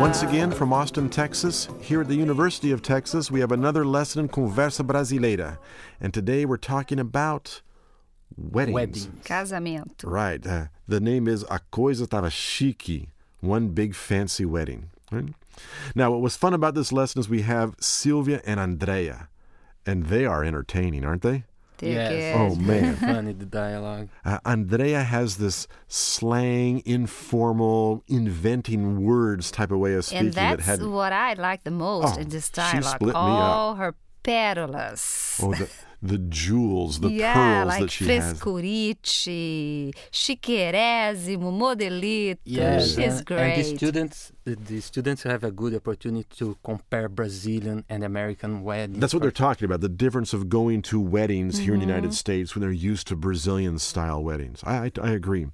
Once again from Austin, Texas, here at the University of Texas, we have another lesson in Conversa Brasileira. And today we're talking about weddings. Weddings. Casamento. Right. Uh, the name is A Coisa Tava Chique, one big fancy wedding. Right? Now, what was fun about this lesson is we have Sylvia and Andrea, and they are entertaining, aren't they? Tem Yes. que- Oh, man. Funny the dialogue. Uh, Andrea has this slang, informal, inventing words type of way of speaking and that that's had what I like the most Oh, in this dialogue. she dialogue. split me up. Her pérolas. oh the the jewels, the yeah, pearls like that she has. frescurite, chiquerésimo, modelito. Yes, She's and, great. and the students, the, the students have a good opportunity to compare Brazilian and American weddings. That's what they're talking about the difference of going to weddings here in the Mm-hmm. United States when they're used to Brazilian style weddings. I, I, I agree.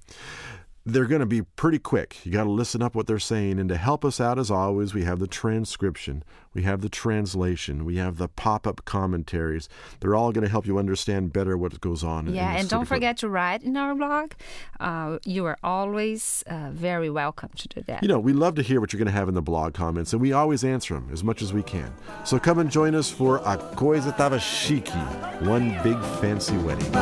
They're going to be pretty quick. You got to listen up what they're saying. And to help us out, as always, we have the transcription, we have the translation, we have the pop up commentaries. They're all going to help you understand better what goes on. Yeah, this and don't forget to write in our blog. Uh, you are always uh, very welcome to do that. You know, we love to hear what you're going to have in the blog comments, and we always answer them as much as we can. So come and join us for A Coisa Tava Chique, one big fancy wedding.